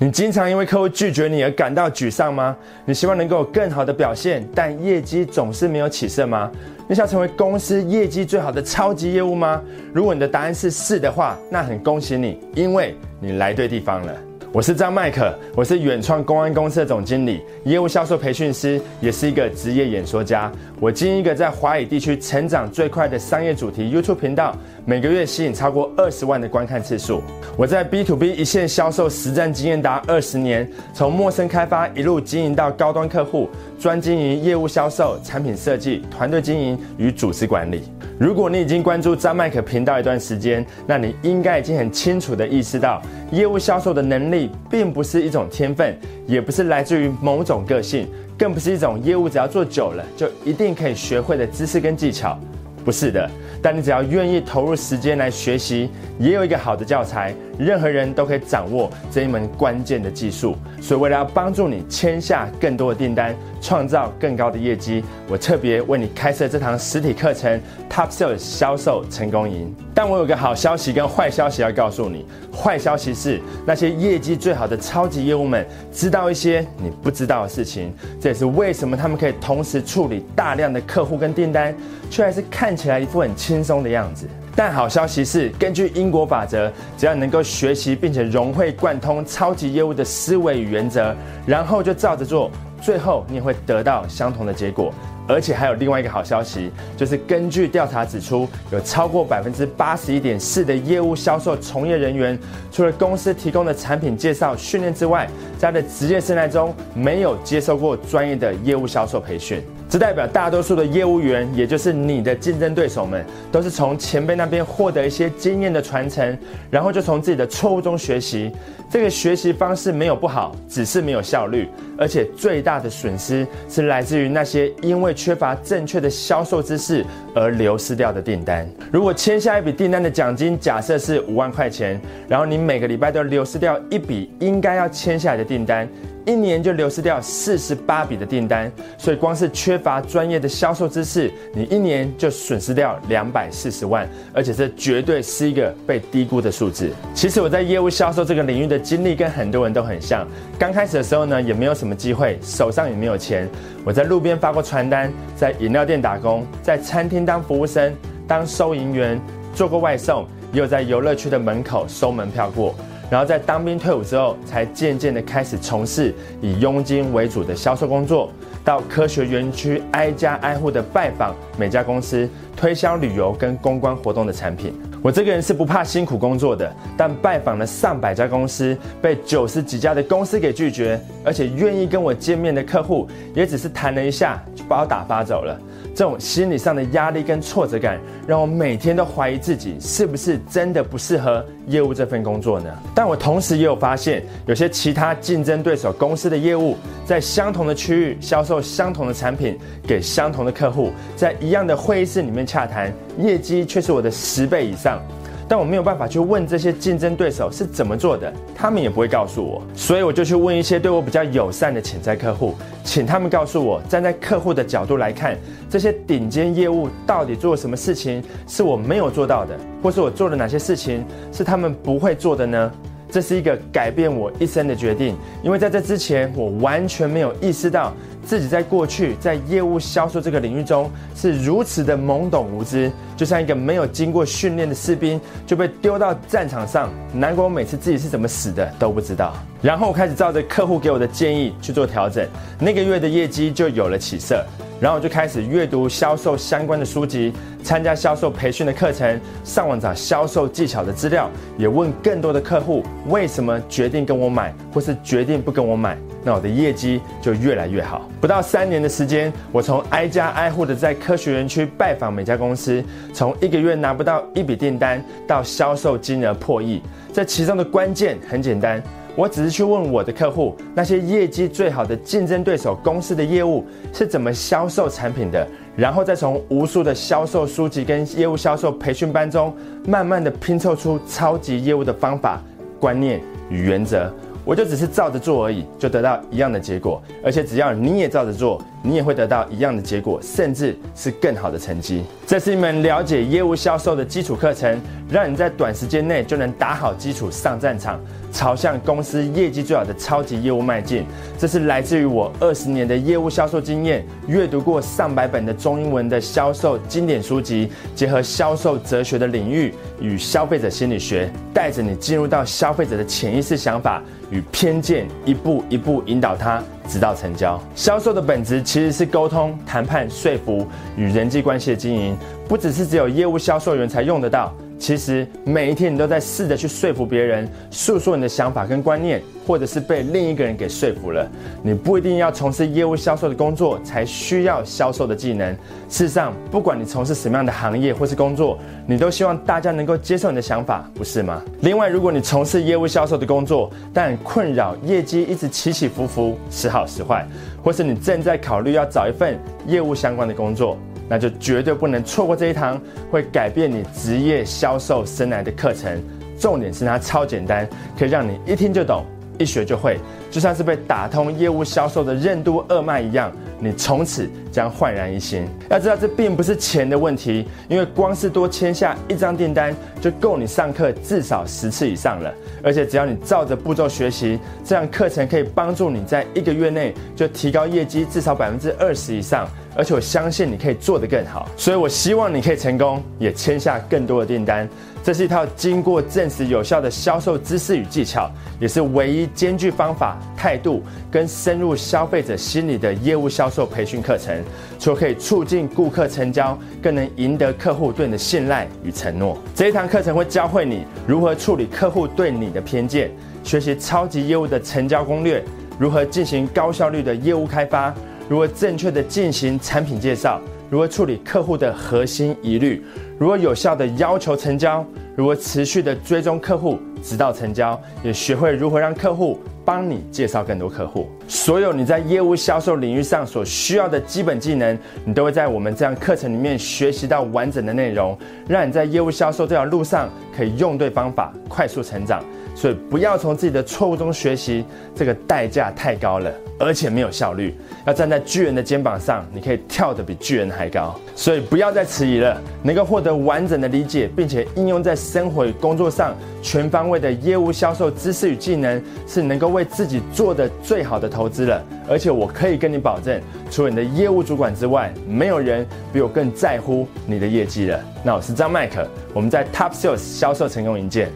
你经常因为客户拒绝你而感到沮丧吗？你希望能够有更好的表现，但业绩总是没有起色吗？你想成为公司业绩最好的超级业务吗？如果你的答案是是的话，那很恭喜你，因为你来对地方了。我是张麦克，我是远创公安公司的总经理，业务销售培训师，也是一个职业演说家。我经营一个在华语地区成长最快的商业主题 YouTube 频道，每个月吸引超过二十万的观看次数。我在 B to B 一线销售实战经验达二十年，从陌生开发一路经营到高端客户，专经营业务销售、产品设计、团队经营与组织管理。如果你已经关注张麦克频道一段时间，那你应该已经很清楚的意识到，业务销售的能力并不是一种天分，也不是来自于某种个性，更不是一种业务只要做久了就一定可以学会的知识跟技巧，不是的。但你只要愿意投入时间来学习，也有一个好的教材，任何人都可以掌握这一门关键的技术。所以，为了要帮助你签下更多的订单，创造更高的业绩，我特别为你开设这堂实体课程 ——Top Sales 销售成功营。但我有个好消息跟坏消息要告诉你。坏消息是，那些业绩最好的超级业务们知道一些你不知道的事情，这也是为什么他们可以同时处理大量的客户跟订单，却还是看起来一副很轻松的样子。但好消息是，根据因果法则，只要能够学习并且融会贯通超级业务的思维与原则，然后就照着做，最后你也会得到相同的结果。而且还有另外一个好消息，就是根据调查指出，有超过百分之八十一点四的业务销售从业人员，除了公司提供的产品介绍训练之外，在他的职业生涯中没有接受过专业的业务销售培训。这代表大多数的业务员，也就是你的竞争对手们，都是从前辈那边获得一些经验的传承，然后就从自己的错误中学习。这个学习方式没有不好，只是没有效率，而且最大的损失是来自于那些因为缺乏正确的销售知识而流失掉的订单。如果签下一笔订单的奖金假设是五万块钱，然后你每个礼拜都流失掉一笔应该要签下来的订单。一年就流失掉四十八笔的订单，所以光是缺乏专业的销售知识，你一年就损失掉两百四十万，而且这绝对是一个被低估的数字。其实我在业务销售这个领域的经历跟很多人都很像，刚开始的时候呢，也没有什么机会，手上也没有钱，我在路边发过传单，在饮料店打工，在餐厅当服务生、当收银员，做过外送，也有在游乐区的门口收门票过。然后在当兵退伍之后，才渐渐的开始从事以佣金为主的销售工作，到科学园区挨家挨户的拜访每家公司，推销旅游跟公关活动的产品。我这个人是不怕辛苦工作的，但拜访了上百家公司，被九十几家的公司给拒绝，而且愿意跟我见面的客户，也只是谈了一下就把我打发走了。这种心理上的压力跟挫折感，让我每天都怀疑自己是不是真的不适合业务这份工作呢？但我同时也有发现，有些其他竞争对手公司的业务，在相同的区域销售相同的产品给相同的客户，在一样的会议室里面洽谈，业绩却是我的十倍以上。但我没有办法去问这些竞争对手是怎么做的，他们也不会告诉我，所以我就去问一些对我比较友善的潜在客户，请他们告诉我，站在客户的角度来看，这些顶尖业务到底做什么事情是我没有做到的，或是我做了哪些事情是他们不会做的呢？这是一个改变我一生的决定，因为在这之前，我完全没有意识到自己在过去在业务销售这个领域中是如此的懵懂无知，就像一个没有经过训练的士兵就被丢到战场上。难怪我每次自己是怎么死的都不知道。然后我开始照着客户给我的建议去做调整，那个月的业绩就有了起色。然后我就开始阅读销售相关的书籍，参加销售培训的课程，上网找销售技巧的资料，也问更多的客户为什么决定跟我买，或是决定不跟我买。那我的业绩就越来越好。不到三年的时间，我从挨家挨户的在科学园区拜访每家公司，从一个月拿不到一笔订单，到销售金额破亿。这其中的关键很简单。我只是去问我的客户，那些业绩最好的竞争对手公司的业务是怎么销售产品的，然后再从无数的销售书籍跟业务销售培训班中，慢慢的拼凑出超级业务的方法、观念与原则。我就只是照着做而已，就得到一样的结果。而且只要你也照着做，你也会得到一样的结果，甚至是更好的成绩。这是一门了解业务销售的基础课程，让你在短时间内就能打好基础，上战场，朝向公司业绩最好的超级业务迈进。这是来自于我二十年的业务销售经验，阅读过上百本的中英文的销售经典书籍，结合销售哲学的领域与消费者心理学，带着你进入到消费者的潜意识想法与偏见，一步一步引导他。直到成交，销售的本质其实是沟通、谈判、说服与人际关系的经营，不只是只有业务销售员才用得到。其实每一天你都在试着去说服别人，诉说你的想法跟观念，或者是被另一个人给说服了。你不一定要从事业务销售的工作才需要销售的技能。事实上，不管你从事什么样的行业或是工作，你都希望大家能够接受你的想法，不是吗？另外，如果你从事业务销售的工作，但困扰业绩一直起起伏伏，时好时坏，或是你正在考虑要找一份业务相关的工作。那就绝对不能错过这一堂会改变你职业销售生涯的课程。重点是它超简单，可以让你一听就懂，一学就会，就像是被打通业务销售的任督二脉一样，你从此将焕然一新。要知道，这并不是钱的问题，因为光是多签下一张订单就够你上课至少十次以上了。而且只要你照着步骤学习，这样课程可以帮助你在一个月内就提高业绩至少百分之二十以上。而且我相信你可以做得更好，所以我希望你可以成功，也签下更多的订单。这是一套经过证实有效的销售知识与技巧，也是唯一兼具方法、态度跟深入消费者心理的业务销售培训课程程。除了可以促进顾客成交，更能赢得客户对你的信赖与承诺。这一堂课程会教会你如何处理客户对你的偏见，学习超级业务的成交攻略，如何进行高效率的业务开发。如何正确的进行产品介绍？如何处理客户的核心疑虑？如何有效的要求成交？如何持续的追踪客户直到成交？也学会如何让客户帮你介绍更多客户。所有你在业务销售领域上所需要的基本技能，你都会在我们这样课程里面学习到完整的内容，让你在业务销售这条路上可以用对方法，快速成长。所以不要从自己的错误中学习，这个代价太高了，而且没有效率。要站在巨人的肩膀上，你可以跳得比巨人还高。所以不要再迟疑了，能够获得完整的理解，并且应用在生活与工作上全方位的业务销售知识与技能，是能够为自己做的最好的投资了。而且我可以跟你保证，除了你的业务主管之外，没有人比我更在乎你的业绩了。那我是张麦克，我们在 Top Sales 销售成功营见。